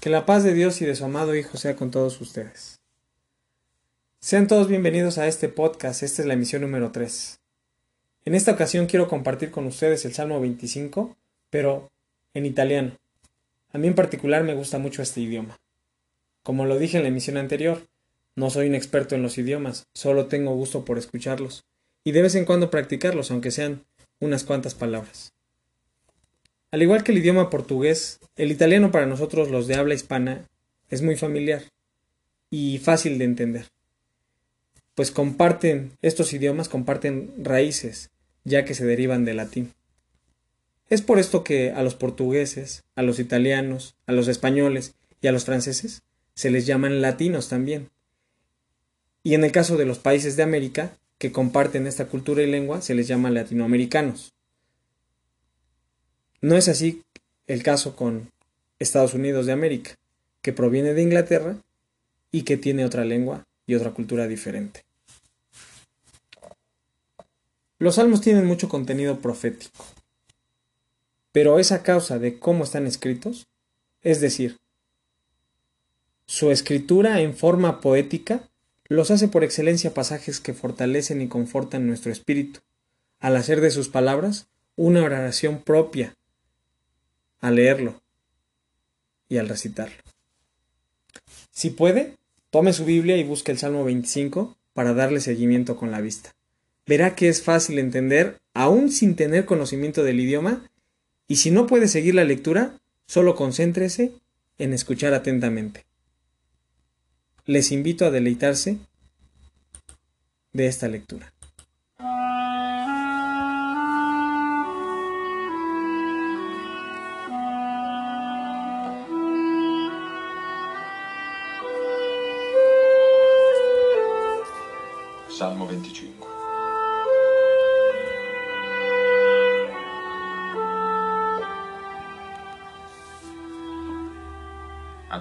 Que la paz de Dios y de su amado Hijo sea con todos ustedes. Sean todos bienvenidos a este podcast, esta es la emisión número 3. En esta ocasión quiero compartir con ustedes el Salmo 25, pero en italiano. A mí en particular me gusta mucho este idioma. Como lo dije en la emisión anterior, no soy un experto en los idiomas, solo tengo gusto por escucharlos y de vez en cuando practicarlos, aunque sean unas cuantas palabras. Al igual que el idioma portugués, el italiano para nosotros los de habla hispana es muy familiar y fácil de entender, pues comparten, estos idiomas comparten raíces, ya que se derivan del latín. Es por esto que a los portugueses, a los italianos, a los españoles y a los franceses se les llaman latinos también. Y en el caso de los países de América, que comparten esta cultura y lengua, se les llama latinoamericanos. No es así el caso con Estados Unidos de América, que proviene de Inglaterra y que tiene otra lengua y otra cultura diferente. Los salmos tienen mucho contenido profético, pero es a causa de cómo están escritos, es decir, su escritura en forma poética los hace por excelencia pasajes que fortalecen y confortan nuestro espíritu, al hacer de sus palabras una oración propia al leerlo y al recitarlo. Si puede, tome su Biblia y busque el Salmo 25 para darle seguimiento con la vista. Verá que es fácil entender aún sin tener conocimiento del idioma y si no puede seguir la lectura, solo concéntrese en escuchar atentamente. Les invito a deleitarse de esta lectura.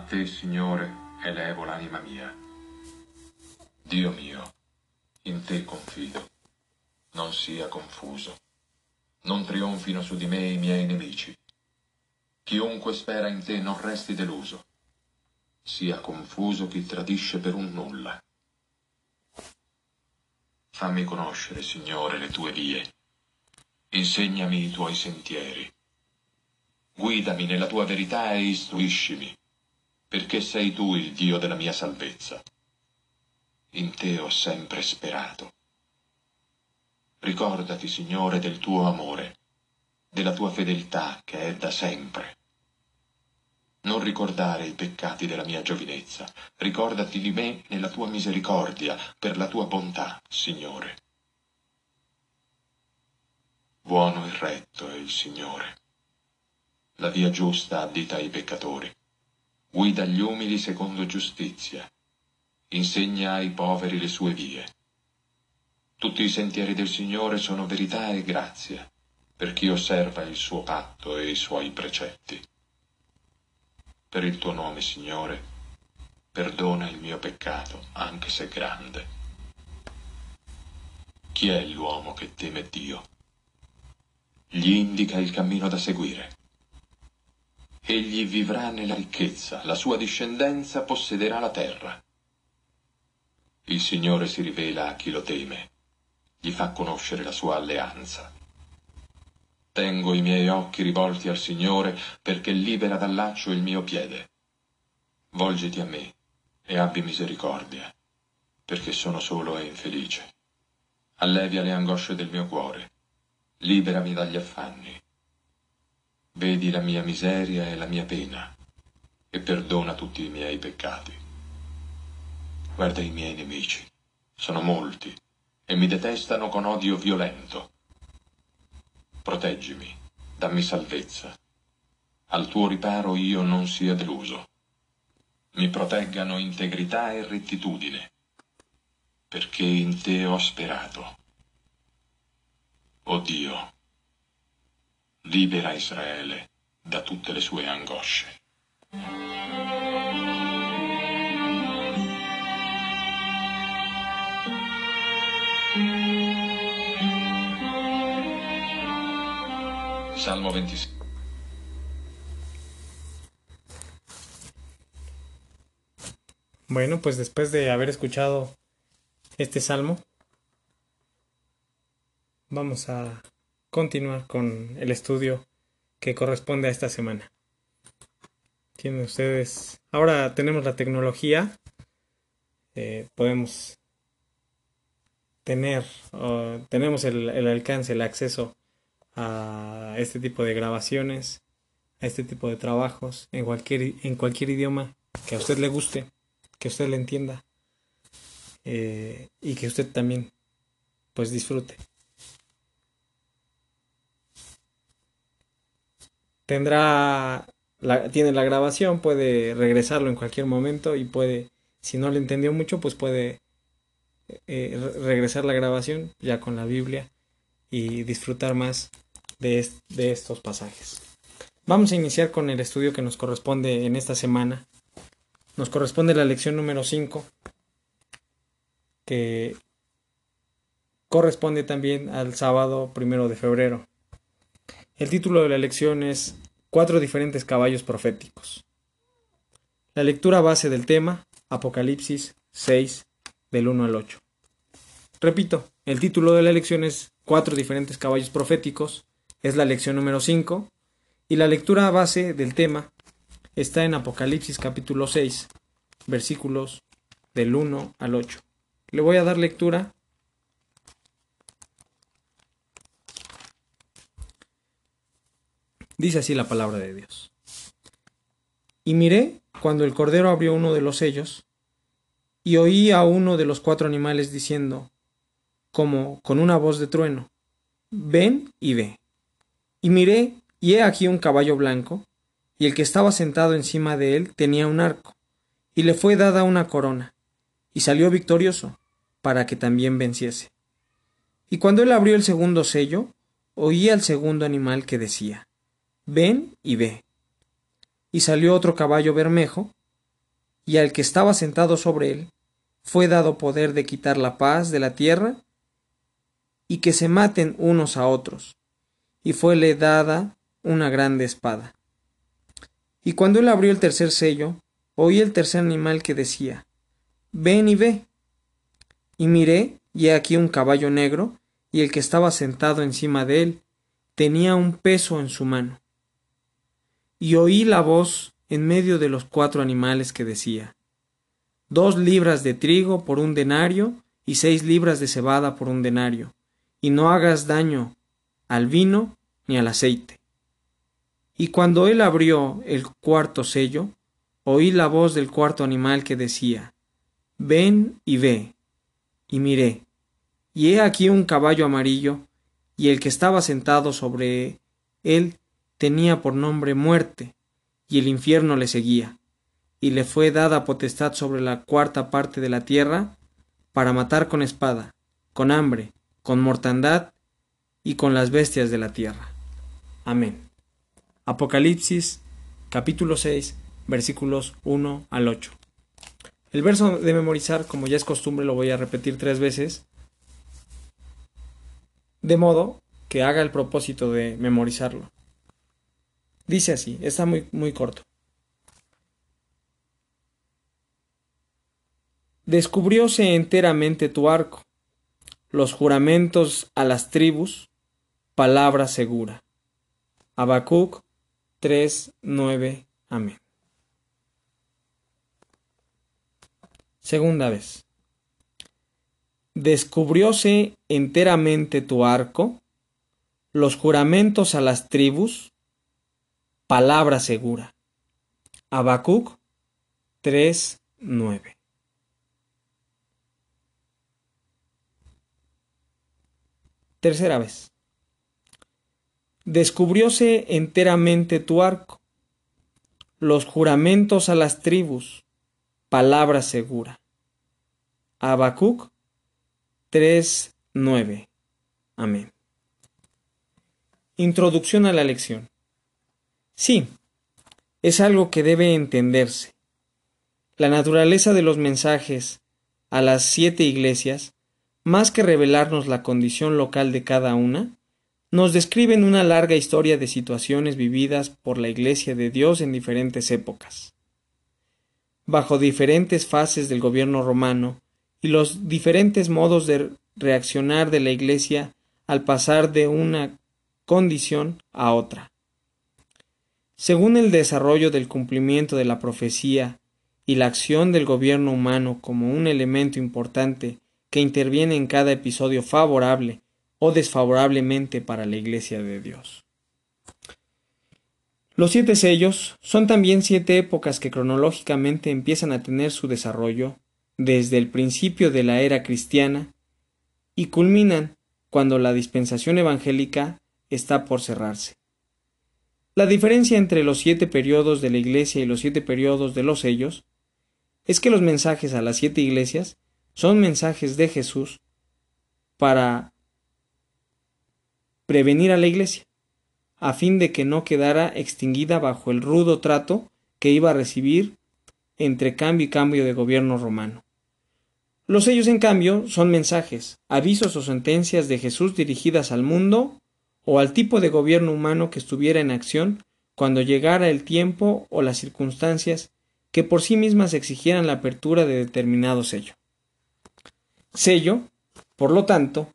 Te, Signore, elevo l'anima mia. Dio mio, in te confido. Non sia confuso. Non trionfino su di me i miei nemici. Chiunque spera in te non resti deluso. Sia confuso chi tradisce per un nulla. Fammi conoscere, Signore, le tue vie. Insegnami i tuoi sentieri. Guidami nella tua verità e istruiscimi, perché sei tu il Dio della mia salvezza. In te ho sempre sperato. Ricordati, Signore, del tuo amore, della tua fedeltà che è da sempre. Non ricordare i peccati della mia giovinezza, ricordati di me nella tua misericordia, per la tua bontà, Signore. Buono e retto è il Signore. La via giusta addita ai peccatori. Guida gli umili secondo giustizia. Insegna ai poveri le sue vie. Tutti i sentieri del Signore sono verità e grazia, per chi osserva il suo patto e i suoi precetti per il tuo nome, Signore, perdona il mio peccato, anche se grande. Chi è l'uomo che teme Dio? Gli indica il cammino da seguire. Egli vivrà nella ricchezza, la sua discendenza possederà la terra. Il Signore si rivela a chi lo teme, gli fa conoscere la sua alleanza. Tengo i miei occhi rivolti al Signore perché libera dal laccio il mio piede. Volgiti a me e abbi misericordia, perché sono solo e infelice. Allevia le angosce del mio cuore, liberami dagli affanni. Vedi la mia miseria e la mia pena e perdona tutti i miei peccati. Guarda i miei nemici, sono molti e mi detestano con odio violento proteggimi, dammi salvezza. Al tuo riparo io non sia deluso. Mi proteggano integrità e rettitudine, perché in te ho sperato. O Dio, libera Israele da tutte le sue angosce. Salmo 26. Bueno, pues después de haber escuchado este salmo, vamos a continuar con el estudio que corresponde a esta semana. Tienen ustedes. Ahora tenemos la tecnología. Eh, podemos tener, tenemos el, alcance, el acceso a este tipo de grabaciones, a este tipo de trabajos en cualquier, en cualquier idioma que a usted le guste que usted le entienda eh, y que usted también pues disfrute. Tendrá, la, tiene la grabación, puede regresarlo en cualquier momento y puede, si no le entendió mucho, pues puede eh, regresar la grabación ya con la Biblia y disfrutar más de, de estos pasajes. Vamos a iniciar con el estudio que nos corresponde en esta semana nos corresponde la lección número 5, que corresponde también al sábado primero de febrero. El título de la lección es Cuatro diferentes caballos proféticos. La lectura base del tema, Apocalipsis 6, del 1 al 8. Repito, el título de la lección es Cuatro diferentes caballos proféticos, es la lección número 5, y la lectura base del tema está en Apocalipsis capítulo 6, versículos del 1 al 8. Le voy a dar lectura. Dice así la palabra de Dios. Y miré cuando el Cordero abrió uno de los sellos, y oí a uno de los cuatro animales diciendo, como con una voz de trueno, ven y ve. Y miré, y he aquí un caballo blanco, y el que estaba sentado encima de él tenía un arco, y le fue dada una corona, y salió victorioso, para que también venciese. Y cuando él abrió el segundo sello, oí al segundo animal que decía, Ven y ve. Y salió otro caballo bermejo, y al que estaba sentado sobre él, fue dado poder de quitar la paz de la tierra, y que se maten unos a otros, y fuele dada una grande espada. Y cuando él abrió el tercer sello, oí el tercer animal que decía, Ven y ve. Y miré, y he aquí un caballo negro, y el que estaba sentado encima de él tenía un peso en su mano. Y oí la voz en medio de los cuatro animales que decía, Dos libras de trigo por un denario, y seis libras de cebada por un denario, y no hagas daño al vino ni al aceite. Y cuando él abrió el cuarto sello, oí la voz del cuarto animal que decía, Ven y ve. Y miré, y he aquí un caballo amarillo, y el que estaba sentado sobre él tenía por nombre muerte, y el infierno le seguía, y le fue dada potestad sobre la cuarta parte de la tierra, para matar con espada, con hambre, con mortandad y con las bestias de la tierra. Amén. Apocalipsis capítulo 6 versículos 1 al 8. El verso de memorizar, como ya es costumbre, lo voy a repetir tres veces, de modo que haga el propósito de memorizarlo. Dice así, está muy, muy corto. Descubrióse enteramente tu arco, los juramentos a las tribus, palabra segura. Habacuc 3, 9. Amén. Segunda vez. Descubrióse enteramente tu arco, los juramentos a las tribus, palabra segura. Habacuc 3, 9. Tercera vez descubrióse enteramente tu arco, los juramentos a las tribus, palabra segura. Habacuc 3.9. Amén. Introducción a la lección. Sí, es algo que debe entenderse. La naturaleza de los mensajes a las siete iglesias, más que revelarnos la condición local de cada una, nos describen una larga historia de situaciones vividas por la Iglesia de Dios en diferentes épocas. bajo diferentes fases del gobierno romano y los diferentes modos de reaccionar de la Iglesia al pasar de una condición a otra. Según el desarrollo del cumplimiento de la profecía y la acción del gobierno humano como un elemento importante que interviene en cada episodio favorable o desfavorablemente para la Iglesia de Dios. Los siete sellos son también siete épocas que cronológicamente empiezan a tener su desarrollo desde el principio de la era cristiana y culminan cuando la dispensación evangélica está por cerrarse. La diferencia entre los siete periodos de la Iglesia y los siete periodos de los sellos es que los mensajes a las siete iglesias son mensajes de Jesús para prevenir a la Iglesia, a fin de que no quedara extinguida bajo el rudo trato que iba a recibir entre cambio y cambio de gobierno romano. Los sellos, en cambio, son mensajes, avisos o sentencias de Jesús dirigidas al mundo o al tipo de gobierno humano que estuviera en acción cuando llegara el tiempo o las circunstancias que por sí mismas exigieran la apertura de determinado sello. Sello, por lo tanto,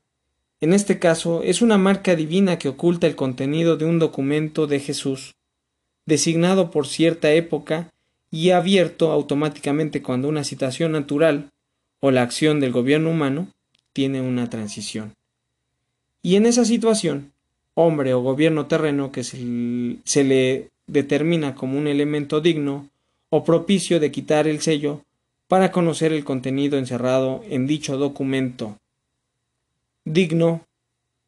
en este caso es una marca divina que oculta el contenido de un documento de Jesús, designado por cierta época y abierto automáticamente cuando una situación natural o la acción del gobierno humano tiene una transición. Y en esa situación, hombre o gobierno terreno que se, le determina como un elemento digno o propicio de quitar el sello para conocer el contenido encerrado en dicho documento. Digno,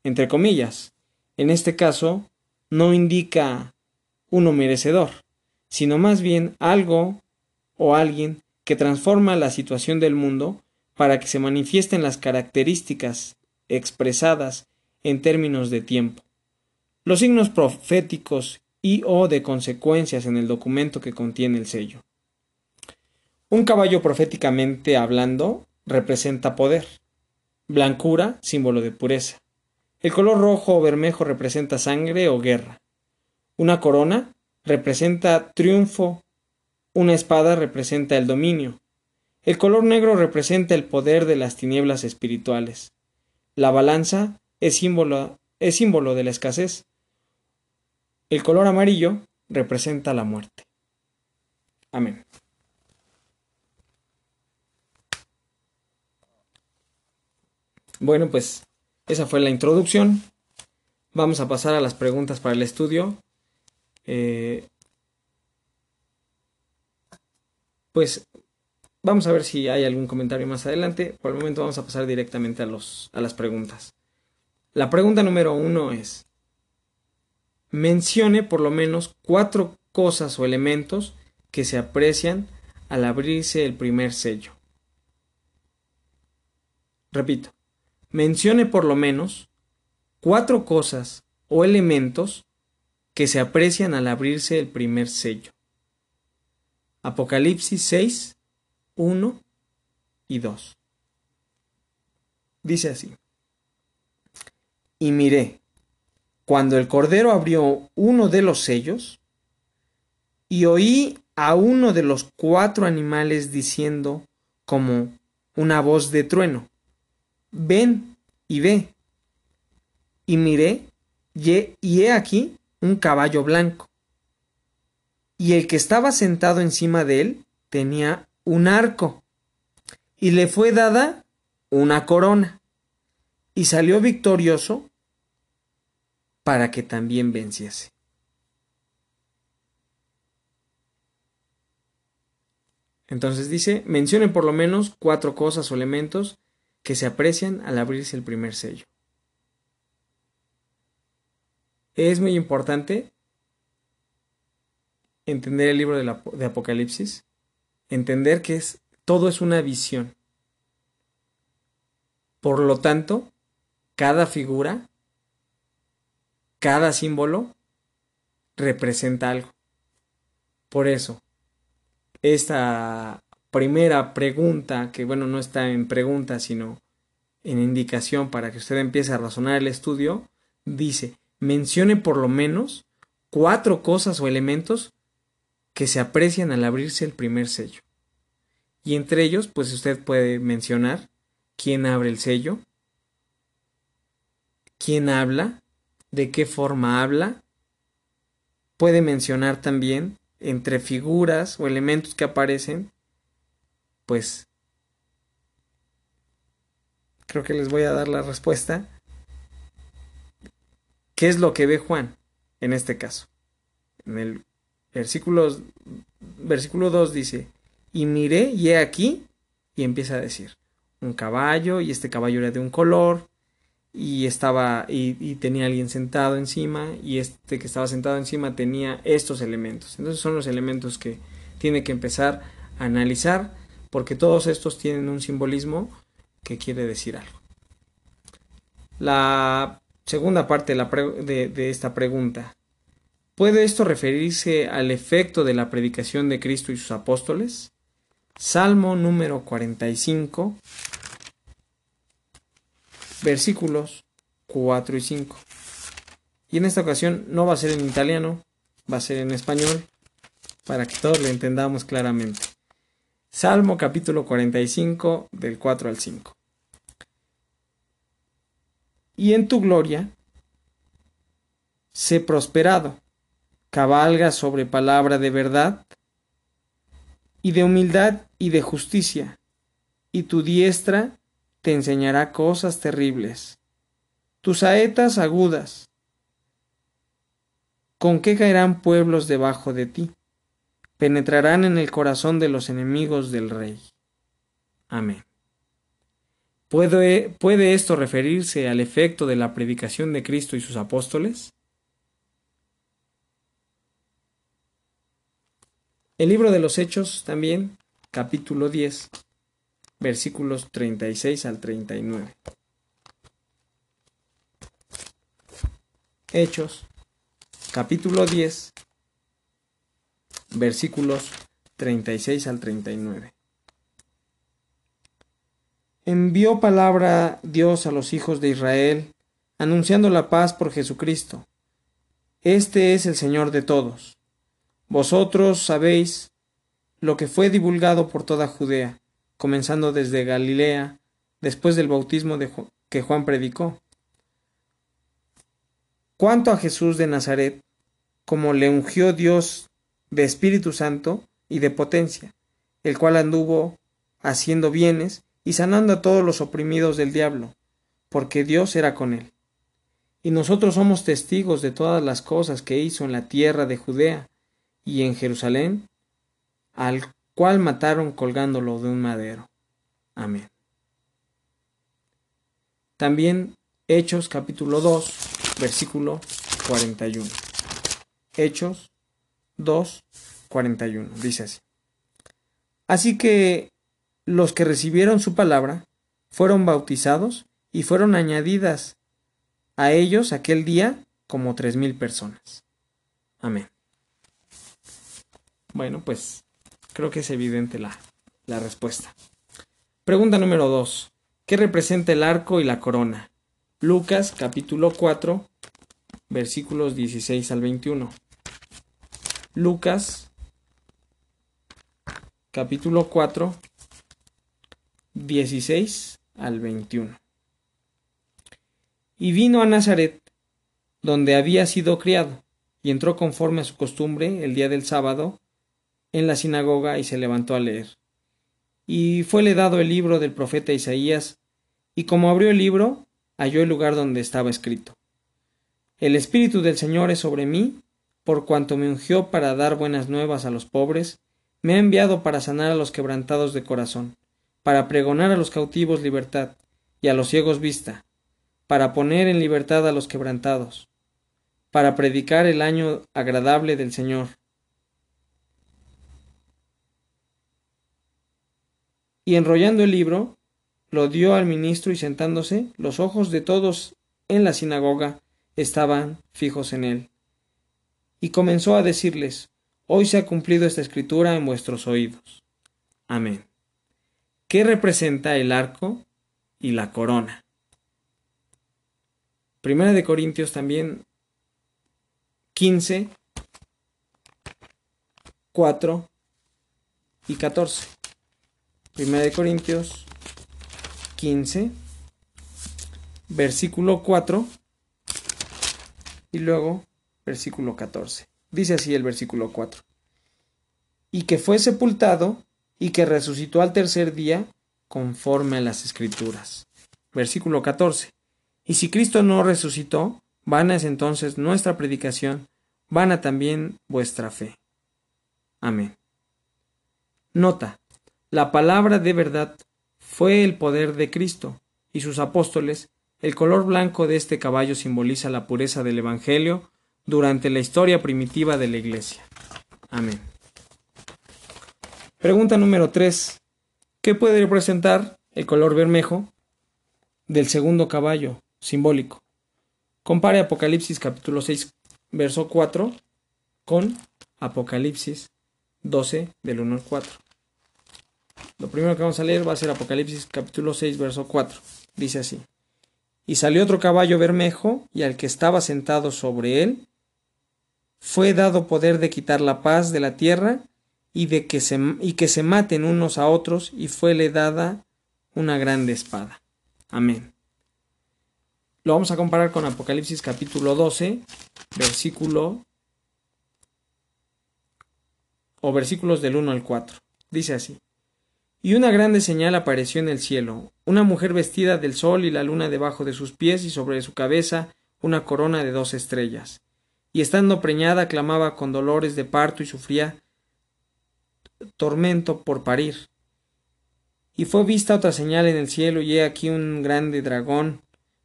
entre comillas, en este caso, no indica uno merecedor, sino más bien algo o alguien que transforma la situación del mundo para que se manifiesten las características expresadas en términos de tiempo. Los signos proféticos y o de consecuencias en el documento que contiene el sello. Un caballo proféticamente hablando representa poder. Blancura, símbolo de pureza. El color rojo o bermejo representa sangre o guerra. Una corona representa triunfo. Una espada representa el dominio. El color negro representa el poder de las tinieblas espirituales. La balanza es símbolo, es símbolo de la escasez. El color amarillo representa la muerte. Amén. Bueno, pues esa fue la introducción. Vamos a pasar a las preguntas para el estudio. Eh, pues Vamos a ver si hay algún comentario más adelante. Por el momento vamos a pasar directamente a, los, a las preguntas. La pregunta número uno es, mencione por lo menos cuatro cosas o elementos que se aprecian al abrirse el primer sello. Repito, mencione por lo menos cuatro cosas o elementos que se aprecian al abrirse el primer sello. Apocalipsis 6, 1 y 2. Dice así. Y miré, cuando el Cordero abrió uno de los sellos, y oí a uno de los cuatro animales diciendo como una voz de trueno, ven y ve. Y miré, y he aquí un caballo blanco. Y el que estaba sentado encima de él tenía un arco, y le fue dada una corona, y salió victorioso para que también venciese. Entonces dice, mencionen por lo menos cuatro cosas o elementos que se aprecian al abrirse el primer sello. Es muy importante entender el libro de, Apocalipsis entender que es, todo es una visión. Por lo tanto, cada figura, cada símbolo representa algo. Por eso, esta primera pregunta, que bueno, no está en pregunta, sino en indicación para que usted empiece a razonar el estudio, dice, mencione por lo menos cuatro cosas o elementos que se aprecian al abrirse el primer sello. Y entre ellos, pues usted puede mencionar quién abre el sello, quién habla, de qué forma habla. Puede mencionar también entre figuras o elementos que aparecen, pues creo que les voy a dar la respuesta. ¿Qué es lo que ve Juan en este caso? En el versículo, versículo 2 dice, y miré y he aquí, y empieza a decir, un caballo, y este caballo era de un color, y estaba, y, tenía alguien sentado encima, y este que estaba sentado encima tenía estos elementos. Entonces son los elementos que tiene que empezar a analizar, porque todos estos tienen un simbolismo que quiere decir algo. La segunda parte de, de esta pregunta. ¿Puede esto referirse al efecto de la predicación de Cristo y sus apóstoles? Salmo número 45, versículos 4 y 5. Y en esta ocasión no va a ser en italiano, va a ser en español, para que todos lo entendamos claramente. Salmo capítulo 45, del 4 al 5. Y en tu gloria, sé prosperado, cabalga sobre palabra de verdad, y de humildad y de justicia, y tu diestra te enseñará cosas terribles. Tus saetas agudas, ¿con qué caerán pueblos debajo de ti? Penetrarán en el corazón de los enemigos del rey. Amén. ¿Puede, ¿Puede esto referirse al efecto de la predicación de Cristo y sus apóstoles? El libro de los Hechos también, capítulo 10, versículos 36 al 39. Hechos, capítulo 10, versículos 36 al 39. Envió palabra Dios a los hijos de Israel, anunciando la paz por Jesucristo. Este es el Señor de todos vosotros sabéis lo que fue divulgado por toda Judea, comenzando desde Galilea, después del bautismo que Juan predicó. Cuanto a Jesús de Nazaret, como le ungió Dios de Espíritu Santo y de potencia, el cual anduvo haciendo bienes y sanando a todos los oprimidos del diablo, porque Dios era con él. Y nosotros somos testigos de todas las cosas que hizo en la tierra de Judea, y en Jerusalén, al cual mataron colgándolo de un madero. Amén. También Hechos capítulo 2, versículo 41. Hechos 2, 41. Dice así. Así que los que recibieron su palabra fueron bautizados y fueron añadidas a ellos aquel día como tres mil personas. Amén. Bueno, pues creo que es evidente la, la respuesta. Pregunta número 2. ¿Qué representa el arco y la corona? Lucas capítulo 4 versículos 16 al 21. Lucas capítulo 4 16 al 21. Y vino a Nazaret, donde había sido criado, y entró conforme a su costumbre el día del sábado en la sinagoga y se levantó a leer. Y fuele dado el libro del profeta Isaías, y como abrió el libro, halló el lugar donde estaba escrito. El Espíritu del Señor es sobre mí, por cuanto me ungió para dar buenas nuevas a los pobres, me ha enviado para sanar a los quebrantados de corazón, para pregonar a los cautivos libertad, y a los ciegos vista, para poner en libertad a los quebrantados, para predicar el año agradable del Señor, y enrollando el libro, lo dio al ministro y sentándose, los ojos de todos en la sinagoga estaban fijos en él. Y comenzó a decirles, Hoy se ha cumplido esta escritura en vuestros oídos. Amén. ¿Qué representa el arco y la corona? Primera de Corintios también 15, 4 y 14. Primera de Corintios 15, versículo 4 y luego versículo 14. Dice así el versículo 4. Y que fue sepultado y que resucitó al tercer día conforme a las escrituras. Versículo 14. Y si Cristo no resucitó, vana es entonces nuestra predicación, vana también vuestra fe. Amén. Nota. La palabra de verdad fue el poder de Cristo y sus apóstoles. El color blanco de este caballo simboliza la pureza del Evangelio durante la historia primitiva de la Iglesia. Amén. Pregunta número 3. ¿Qué puede representar el color bermejo del segundo caballo simbólico? Compare Apocalipsis capítulo 6, verso 4 con Apocalipsis 12 del 1 al 4. Lo primero que vamos a leer va a ser Apocalipsis capítulo 6, verso 4. Dice así. Y salió otro caballo bermejo, y al que estaba sentado sobre él, fue dado poder de quitar la paz de la tierra y de que se, y que se maten unos a otros, y fuele dada una grande espada. Amén. Lo vamos a comparar con Apocalipsis capítulo 12, versículo o versículos del 1 al 4. Dice así. Y una grande señal apareció en el cielo, una mujer vestida del sol y la luna debajo de sus pies y sobre su cabeza una corona de dos estrellas. Y estando preñada clamaba con dolores de parto y sufría tormento por parir. Y fue vista otra señal en el cielo y he aquí un grande dragón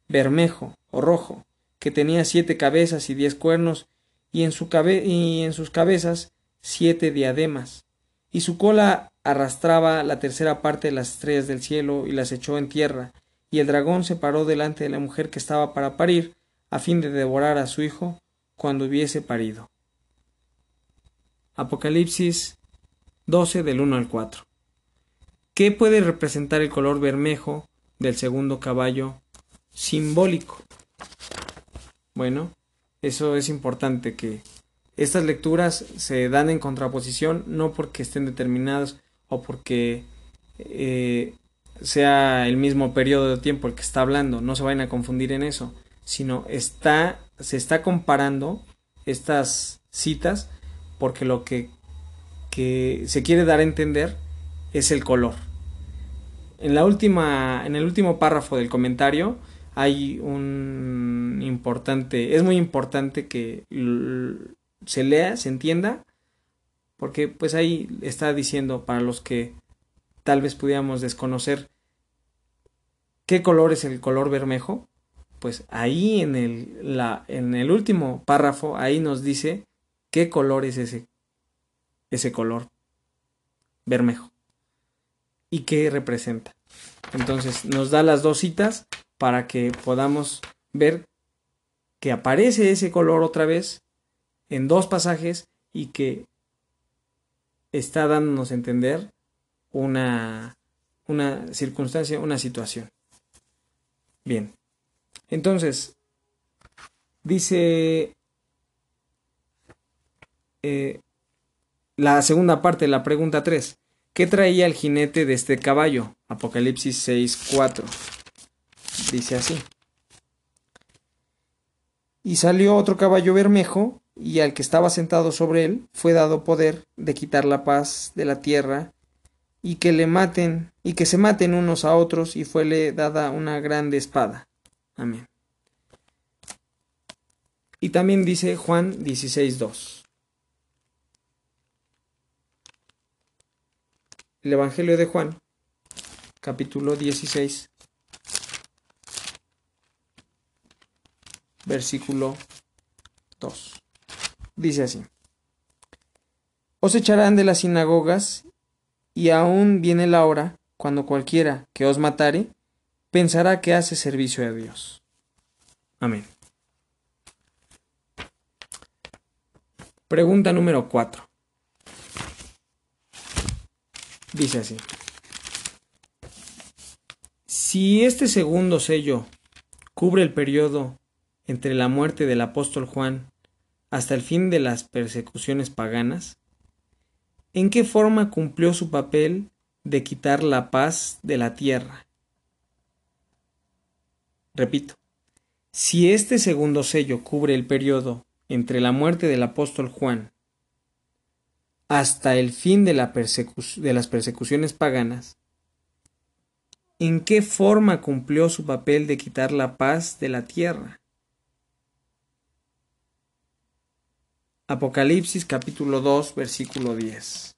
bermejo o rojo, que tenía siete cabezas y diez cuernos, y en, su y en sus cabezas siete diademas, y su cola arrastraba la tercera parte de las estrellas del cielo y las echó en tierra, y el dragón se paró delante de la mujer que estaba para parir, a fin de devorar a su hijo cuando hubiese parido. Apocalipsis 12 del 1 al 4. ¿Qué puede representar el color bermejo del segundo caballo simbólico? Bueno, eso es importante que estas lecturas se dan en contraposición no porque estén determinadas o porque eh, sea el mismo periodo de tiempo el que está hablando, no se vayan a confundir en eso, sino está, se está comparando estas citas porque lo que, que se quiere dar a entender es el color. En la última, en el último párrafo del comentario hay un importante, es muy importante que se lea, se entienda porque pues ahí está diciendo para los que tal vez pudiéramos desconocer qué color es el color bermejo, pues ahí en el, la, en el último párrafo, ahí nos dice qué color es ese, ese color bermejo y qué representa. Entonces nos da las dos citas para que podamos ver que aparece ese color otra vez en dos pasajes y que está dándonos a entender una, una circunstancia, una situación. Bien. Entonces, dice eh, la segunda parte la pregunta 3. ¿Qué traía el jinete de este caballo? Apocalipsis 6, 4. Dice así. Y salió otro caballo bermejo y al que estaba sentado sobre él fue dado poder de quitar la paz de la tierra y que le maten y que se maten unos a otros y fuele dada una grande espada. Amén. Y también dice Juan 16.2. El Evangelio de Juan, capítulo 16, versículo 2. Dice así. Os echarán de las sinagogas, y aún viene la hora cuando cualquiera que os matare pensará que hace servicio a Dios. Amén. Pregunta número 4. Dice así. Si este segundo sello cubre el periodo entre la muerte del apóstol Juan hasta el fin de las persecuciones paganas? ¿En qué forma cumplió su papel de quitar la paz de la tierra. Repito, si este segundo sello cubre el periodo entre la muerte del apóstol Juan hasta el fin de, de las persecuciones paganas, ¿en qué forma cumplió su papel de quitar la paz de la tierra? Apocalipsis capítulo 2 versículo 10.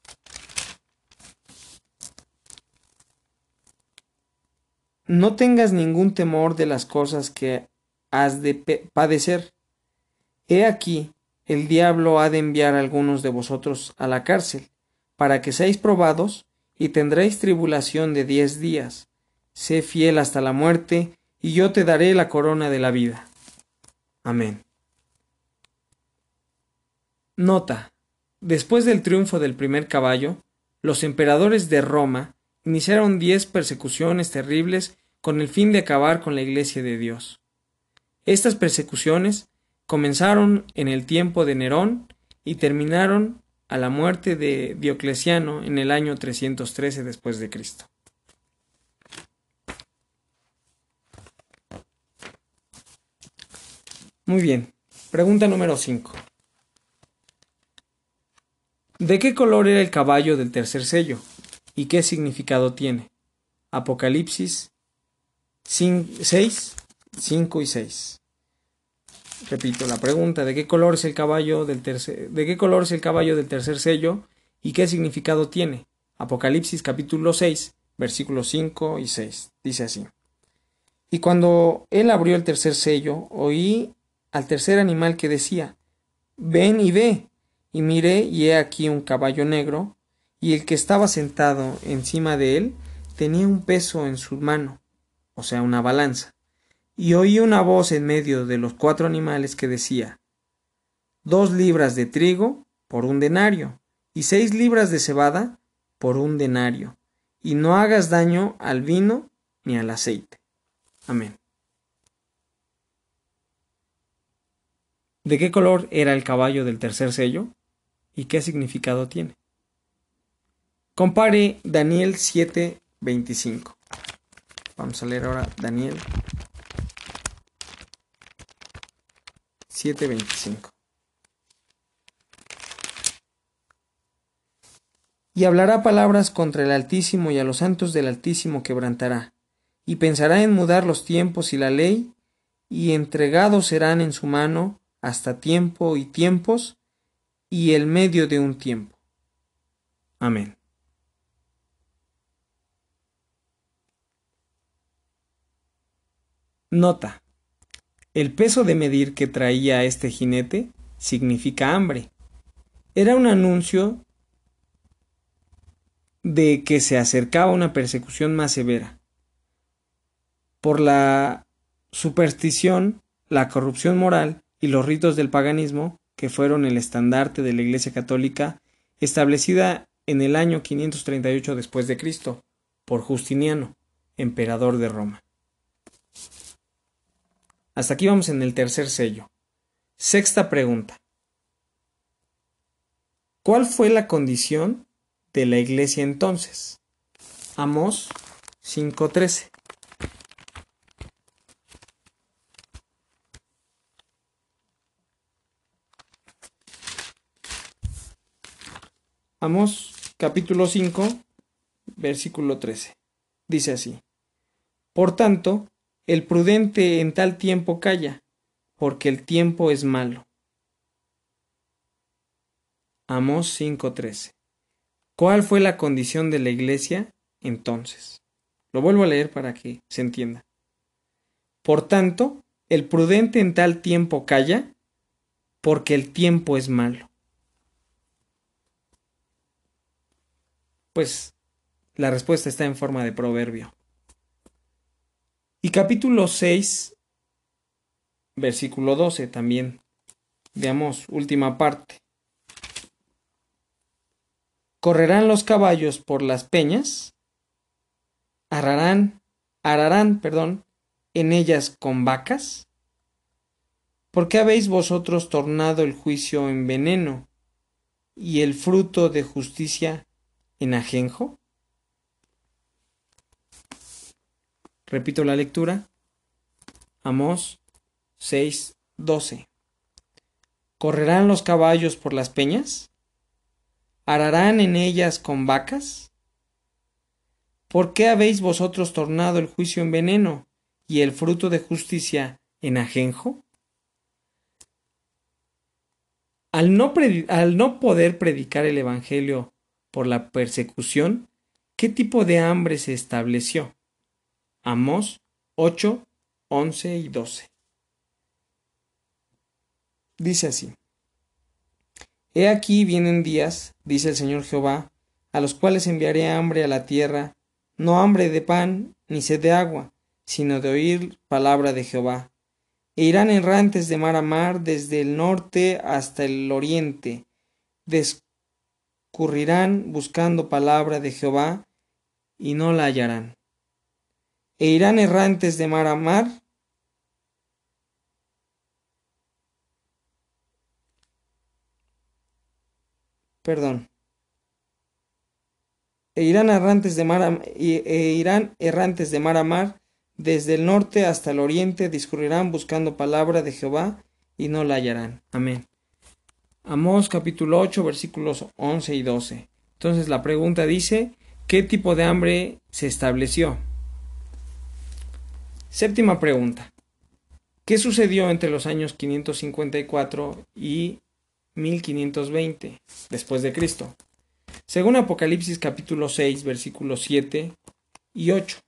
No tengas ningún temor de las cosas que has de padecer. He aquí, el diablo ha de enviar a algunos de vosotros a la cárcel, para que seáis probados, y tendréis tribulación de diez días. Sé fiel hasta la muerte, y yo te daré la corona de la vida. Amén. Nota. Después del triunfo del primer caballo, los emperadores de Roma iniciaron diez persecuciones terribles con el fin de acabar con la Iglesia de Dios. Estas persecuciones comenzaron en el tiempo de Nerón y terminaron a la muerte de Diocleciano en el año 313 después de Cristo. Muy bien. Pregunta número 5. ¿De qué color era el caballo del tercer sello? ¿Y qué significado tiene? Apocalipsis 6, 5 y 6. Repito la pregunta, ¿de qué color es el caballo del tercer, de qué color es el caballo del tercer sello y qué significado tiene? Apocalipsis capítulo 6, versículos 5 y 6. Dice así. Y cuando él abrió el tercer sello, oí al tercer animal que decía, Ven y ve. Y miré y he aquí un caballo negro, y el que estaba sentado encima de él tenía un peso en su mano, o sea, una balanza. Y oí una voz en medio de los cuatro animales que decía, Dos libras de trigo por un denario, y seis libras de cebada por un denario, y no hagas daño al vino ni al aceite. Amén. ¿De qué color era el caballo del tercer sello? Y qué significado tiene. Compare Daniel 7:25. Vamos a leer ahora Daniel 7:25. Y hablará palabras contra el Altísimo y a los santos del Altísimo quebrantará, y pensará en mudar los tiempos y la ley, y entregados serán en su mano hasta tiempo y tiempos, y el medio de un tiempo. Amén. Nota. El peso de medir que traía este jinete significa hambre. Era un anuncio de que se acercaba una persecución más severa. Por la superstición, la corrupción moral y los ritos del paganismo, que fueron el estandarte de la Iglesia Católica, establecida en el año 538 después de Cristo por Justiniano, emperador de Roma. Hasta aquí vamos en el tercer sello. Sexta pregunta. ¿Cuál fue la condición de la iglesia entonces? Amos 5.13. Amos capítulo 5, versículo 13. Dice así. Por tanto, el prudente en tal tiempo calla, porque el tiempo es malo. Amos 5:13. ¿Cuál fue la condición de la iglesia entonces? Lo vuelvo a leer para que se entienda. Por tanto, el prudente en tal tiempo calla, porque el tiempo es malo. Pues la respuesta está en forma de proverbio. Y capítulo 6, versículo 12 también. Veamos, última parte. Correrán los caballos por las peñas, ararán, ararán, perdón, en ellas con vacas. ¿Por qué habéis vosotros tornado el juicio en veneno y el fruto de justicia en ajenjo? Repito la lectura. Amós 6, 12. ¿Correrán los caballos por las peñas? ¿Ararán en ellas con vacas? ¿Por qué habéis vosotros tornado el juicio en veneno y el fruto de justicia en ajenjo? Al no, al no poder predicar el Evangelio por la persecución, ¿qué tipo de hambre se estableció? Amós 8, 11 y 12. Dice así. He aquí vienen días, dice el Señor Jehová, a los cuales enviaré hambre a la tierra, no hambre de pan ni sed de agua, sino de oír palabra de Jehová. E irán errantes de mar a mar desde el norte hasta el oriente, descurrirán buscando palabra de Jehová y no la hallarán. E irán errantes de mar a mar perdón e irán errantes de mar a, e irán errantes de mar a mar, desde el norte hasta el oriente discurrirán buscando palabra de Jehová y no la hallarán. Amén. Amós capítulo 8 versículos 11 y 12. Entonces la pregunta dice, ¿qué tipo de hambre se estableció? Séptima pregunta. ¿Qué sucedió entre los años 554 y 1520 después de Cristo? según Apocalipsis capítulo 6 versículos 7 y 8.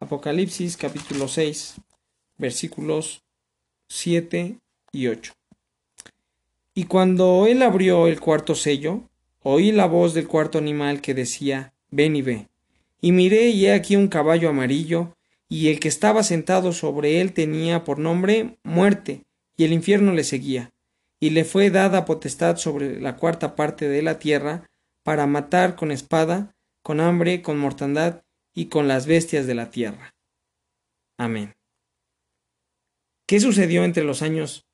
Apocalipsis capítulo 6 versículos 7 y 8. Y cuando él abrió el cuarto sello, oí la voz del cuarto animal que decía, ven y ve. Y miré y he aquí un caballo amarillo, y el que estaba sentado sobre él tenía por nombre muerte, y el infierno le seguía y le fue dada potestad sobre la cuarta parte de la tierra para matar con espada, con hambre, con mortandad y con las bestias de la tierra. Amén. ¿Qué sucedió entre los años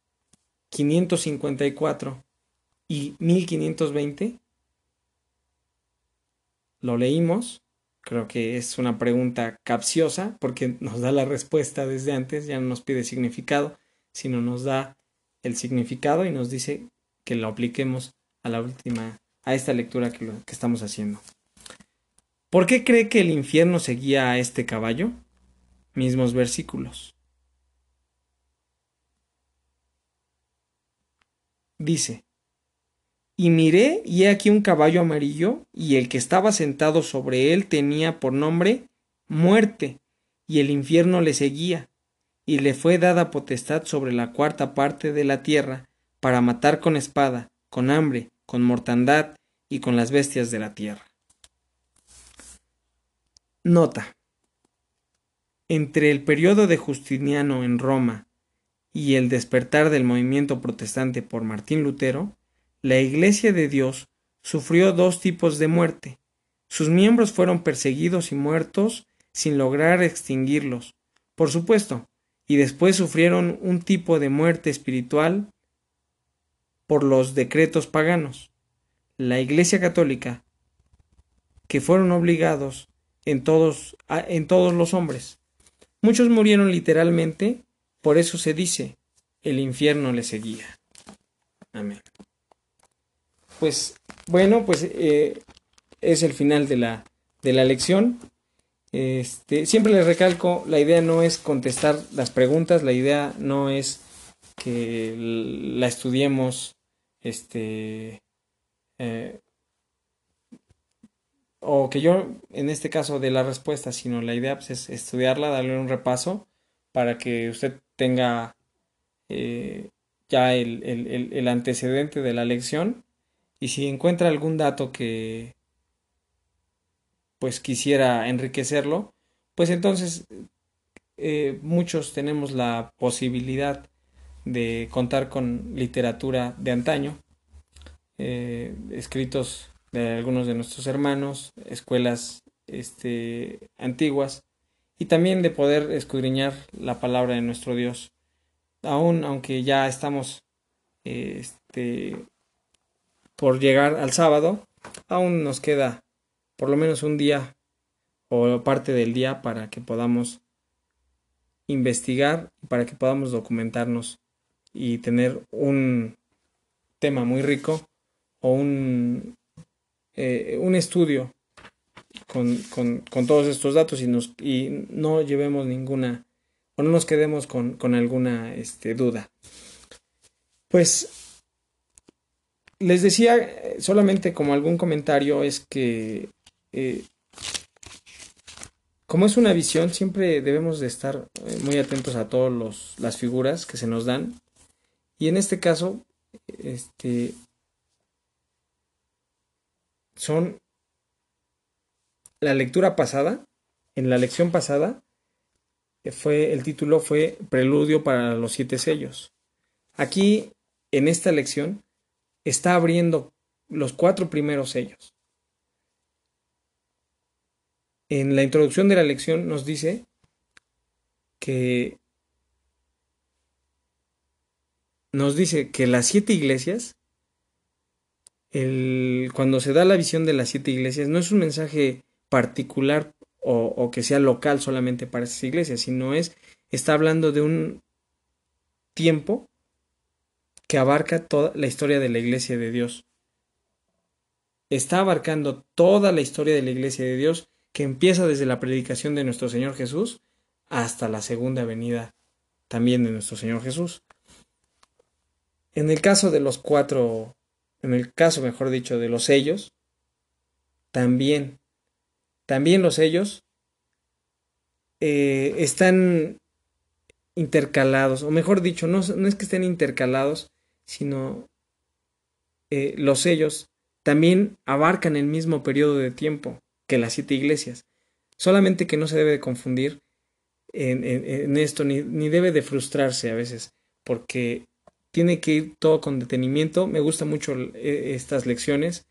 554 y 1520? Lo leímos, creo que es una pregunta capciosa porque nos da la respuesta desde antes, ya no nos pide significado, sino nos da el significado y nos dice que lo apliquemos a la última, a esta lectura que, que estamos haciendo. ¿Por qué cree que el infierno seguía a este caballo? Mismos versículos. Dice, y miré y he aquí un caballo amarillo, y el que estaba sentado sobre él tenía por nombre muerte, y el infierno le seguía, y le fue dada potestad sobre la cuarta parte de la tierra para matar con espada, con hambre, con mortandad y con las bestias de la tierra. Nota. Entre el periodo de Justiniano en Roma y el despertar del movimiento protestante por Martín Lutero, la Iglesia de Dios sufrió dos tipos de muerte. Sus miembros fueron perseguidos y muertos sin lograr extinguirlos. Por supuesto, y después sufrieron un tipo de muerte espiritual por los decretos paganos. La Iglesia Católica, que fueron obligados en todos, en todos los hombres. Muchos murieron literalmente, por eso se dice, el infierno le seguía. Amén. Pues bueno, pues eh, es el final de la, de la lección. Este, siempre les recalco, la idea no es contestar las preguntas, la idea no es que la estudiemos este eh, o que yo en este caso dé la respuesta, sino la idea pues, es estudiarla, darle un repaso para que usted tenga eh, ya el, el antecedente de la lección. Y si encuentra algún dato que, pues quisiera enriquecerlo, pues entonces eh, muchos tenemos la posibilidad de contar con literatura de antaño, eh, escritos de algunos de nuestros hermanos, escuelas este, antiguas, y también de poder escudriñar la palabra de nuestro Dios. Aún aunque ya estamos este, por llegar al sábado, aún nos queda por lo menos un día o parte del día para que podamos investigar, para que podamos documentarnos y tener un tema muy rico o un, eh, un estudio con, con, con, todos estos datos y, nos, y no llevemos ninguna o no nos quedemos con, con alguna este, duda. Pues les decía eh, solamente como algún comentario es que eh, como es una visión, siempre debemos de estar eh, muy atentos a todas las figuras que se nos dan. Y en este caso, este, son la lectura pasada, en la lección pasada, eh, fue, el título fue Preludio para los siete sellos. Aquí, en esta lección, está abriendo los cuatro primeros sellos en la introducción de la lección nos dice que nos dice que las siete iglesias, el, cuando se da la visión de las siete iglesias, no es un mensaje particular o, que sea local solamente para esas iglesias, sino es, está hablando de un tiempo que abarca toda la historia de la iglesia de Dios. Está abarcando toda la historia de la iglesia de Dios que empieza desde la predicación de nuestro Señor Jesús hasta la segunda venida también de nuestro Señor Jesús. En el caso de los cuatro, en el caso mejor dicho de los sellos, también, también los sellos eh, están intercalados, o mejor dicho, no, no, es que estén intercalados, sino eh, los sellos también abarcan el mismo periodo de tiempo que las siete iglesias. Solamente que no se debe de confundir en, esto, ni, debe de frustrarse a veces, porque tiene que ir todo con detenimiento. Me gustan mucho e, estas lecciones.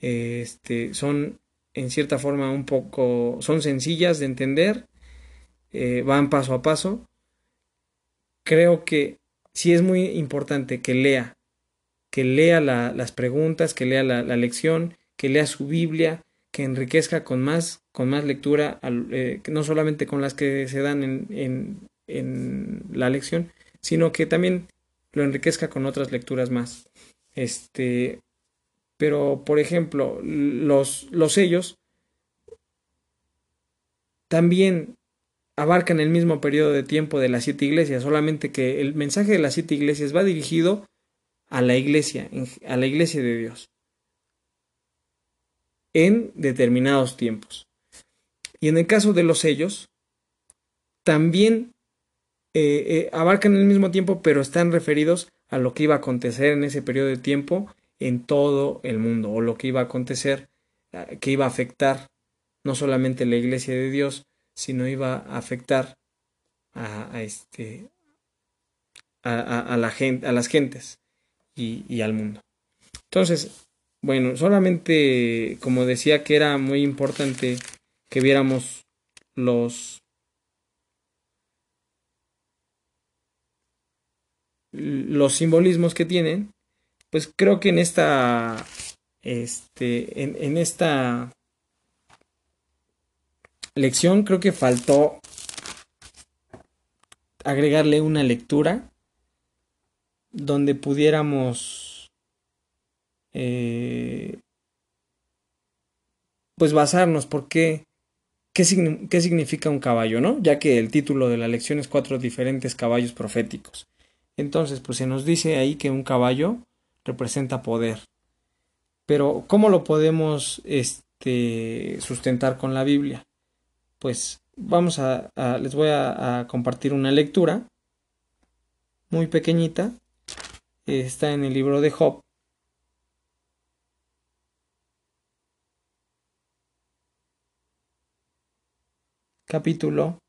Este, son en cierta forma un poco, son sencillas de entender, eh, van paso a paso. Creo que sí es muy importante que lea, que lea las preguntas, que lea la, lección, que lea su Biblia, que enriquezca con más, con más lectura, eh, no solamente con las que se dan en, en, en, la lección, sino que también lo enriquezca con otras lecturas más. Este, pero, por ejemplo, los, los sellos también abarcan el mismo periodo de tiempo de las siete iglesias, solamente que el mensaje de las siete iglesias va dirigido a la iglesia, a la iglesia de Dios en determinados tiempos. Y en el caso de los sellos, también eh, eh, abarcan el mismo tiempo, pero están referidos a lo que iba a acontecer en ese periodo de tiempo en todo el mundo, o lo que iba a acontecer, eh, que iba a afectar no solamente la iglesia de Dios, sino iba a afectar a, este a, la gente, a las gentes y, y al mundo. Entonces, bueno, solamente como decía que era muy importante que viéramos los los simbolismos que tienen, pues creo que en esta este en, esta lección creo que faltó agregarle una lectura donde pudiéramos eh, pues basarnos por qué, qué, qué significa un caballo, ¿no? Ya que el título de la lección es cuatro diferentes caballos proféticos. Entonces, pues se nos dice ahí que un caballo representa poder. Pero, ¿cómo lo podemos este, sustentar con la Biblia? Pues vamos a, les voy a, a, compartir una lectura muy pequeñita. Está en el libro de Job, capítulo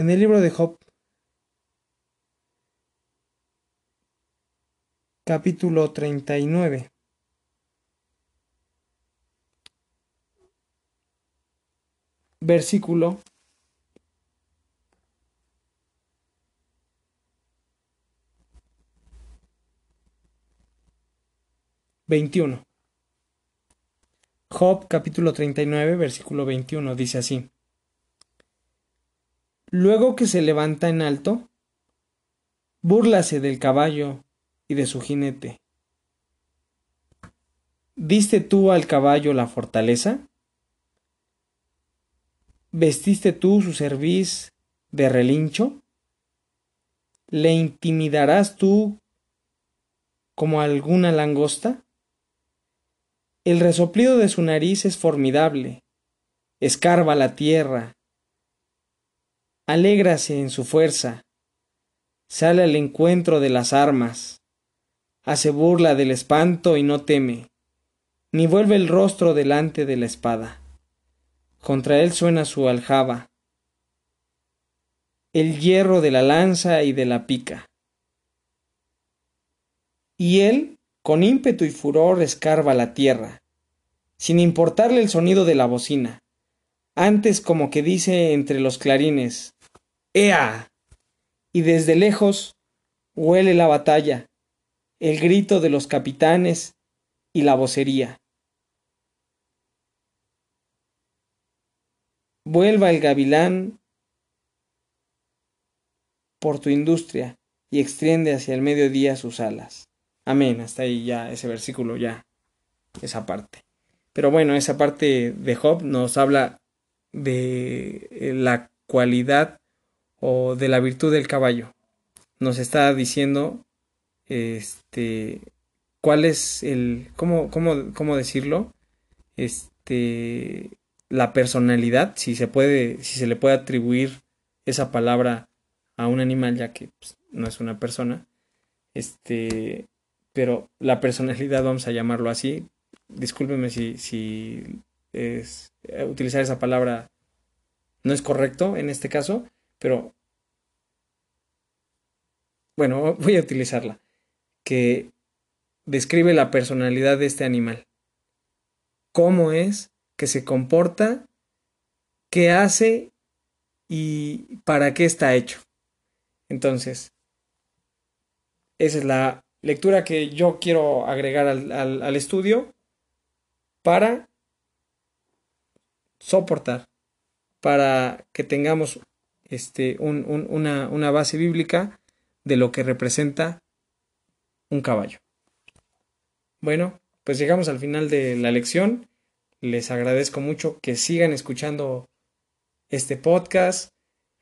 En el libro de Job, capítulo 39. Versículo 21. Job capítulo 39, versículo 21 dice así: Luego que se levanta en alto, búrlase del caballo y de su jinete. ¿Diste tú al caballo la fortaleza? ¿Vestiste tú su cerviz de relincho? ¿Le intimidarás tú como alguna langosta? El resoplido de su nariz es formidable, escarba la tierra, alégrase en su fuerza, sale al encuentro de las armas, hace burla del espanto y no teme, ni vuelve el rostro delante de la espada. Contra él suena su aljaba, el hierro de la lanza y de la pica. Y él, con ímpetu y furor, escarba la tierra, sin importarle el sonido de la bocina, antes como que dice entre los clarines, ¡Ea! Y desde lejos huele la batalla, el grito de los capitanes y la vocería. Vuelva el gavilán por tu industria y extiende hacia el mediodía sus alas. Amén. Hasta ahí ya ese versículo, ya esa parte. Pero bueno, esa parte de Job nos habla de la cualidad o de la virtud del caballo. Nos está diciendo este cuál es el cómo cómo cómo decirlo este la personalidad si se puede si se le puede atribuir esa palabra a un animal ya que pues, no es una persona este pero la personalidad vamos a llamarlo así discúlpeme si si es utilizar esa palabra no es correcto en este caso pero bueno, voy a utilizarla, que describe la personalidad de este animal. Cómo es que se comporta, qué hace y para qué está hecho. Entonces, esa es la lectura que yo quiero agregar al, al, estudio para soportar, para que tengamos este, una, una base bíblica de lo que representa un caballo. Bueno, pues llegamos al final de la lección. Les agradezco mucho que sigan escuchando este podcast.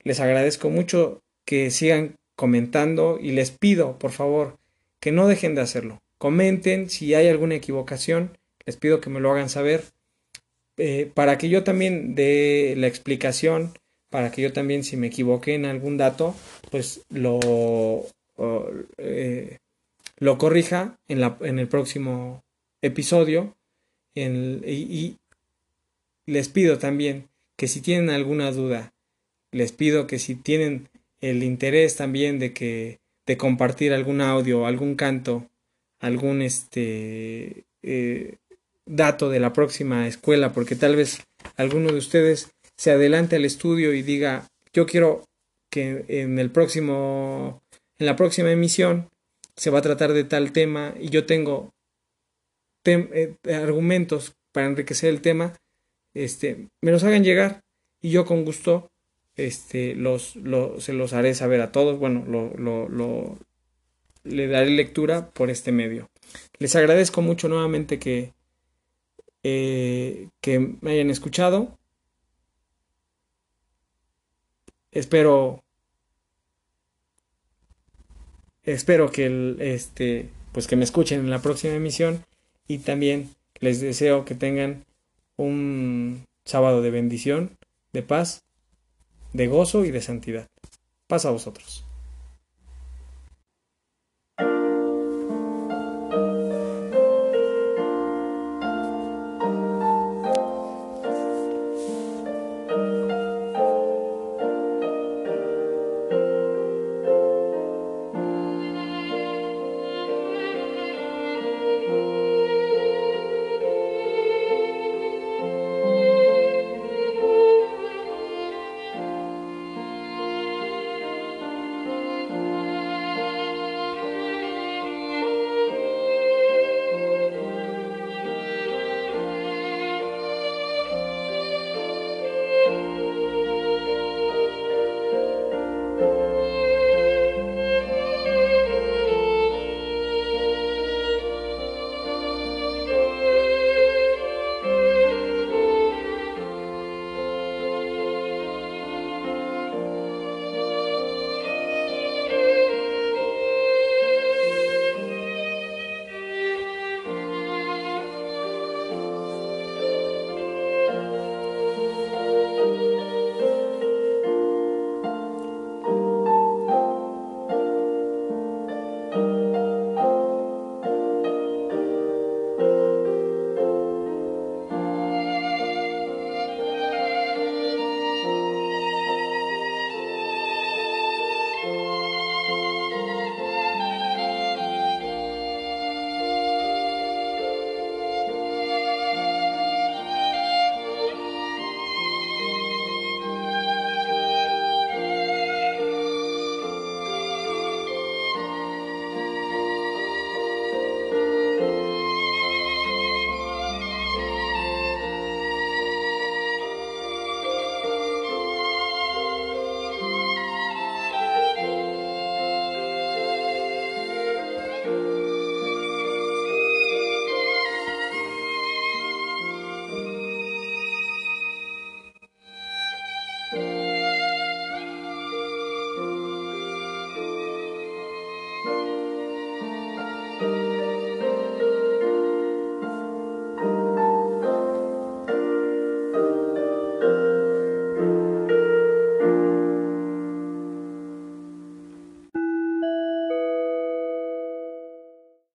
Les agradezco mucho que sigan comentando y les pido, por favor, que no dejen de hacerlo. Comenten si hay alguna equivocación. Les pido que me lo hagan saber eh, para que yo también dé la explicación para que yo también si me equivoqué en algún dato, pues lo, eh, lo corrija en, la, en el próximo episodio. y, les pido también que si tienen alguna duda, les pido que si tienen el interés también de que de compartir algún audio, algún canto, algún este eh, dato de la próxima escuela, porque tal vez alguno de ustedes se adelante al estudio y diga, yo quiero que en el próximo, en la próxima emisión se va a tratar de tal tema y yo tengo eh, argumentos para enriquecer el tema, este, me los hagan llegar y yo con gusto este, los, se los haré saber a todos. Bueno, lo, lo, lo, le daré lectura por este medio. Les agradezco mucho nuevamente que, eh, que me hayan escuchado. Espero espero que este pues que me escuchen en la próxima emisión y también les deseo que tengan un sábado de bendición, de paz, de gozo y de santidad. Paz a vosotros.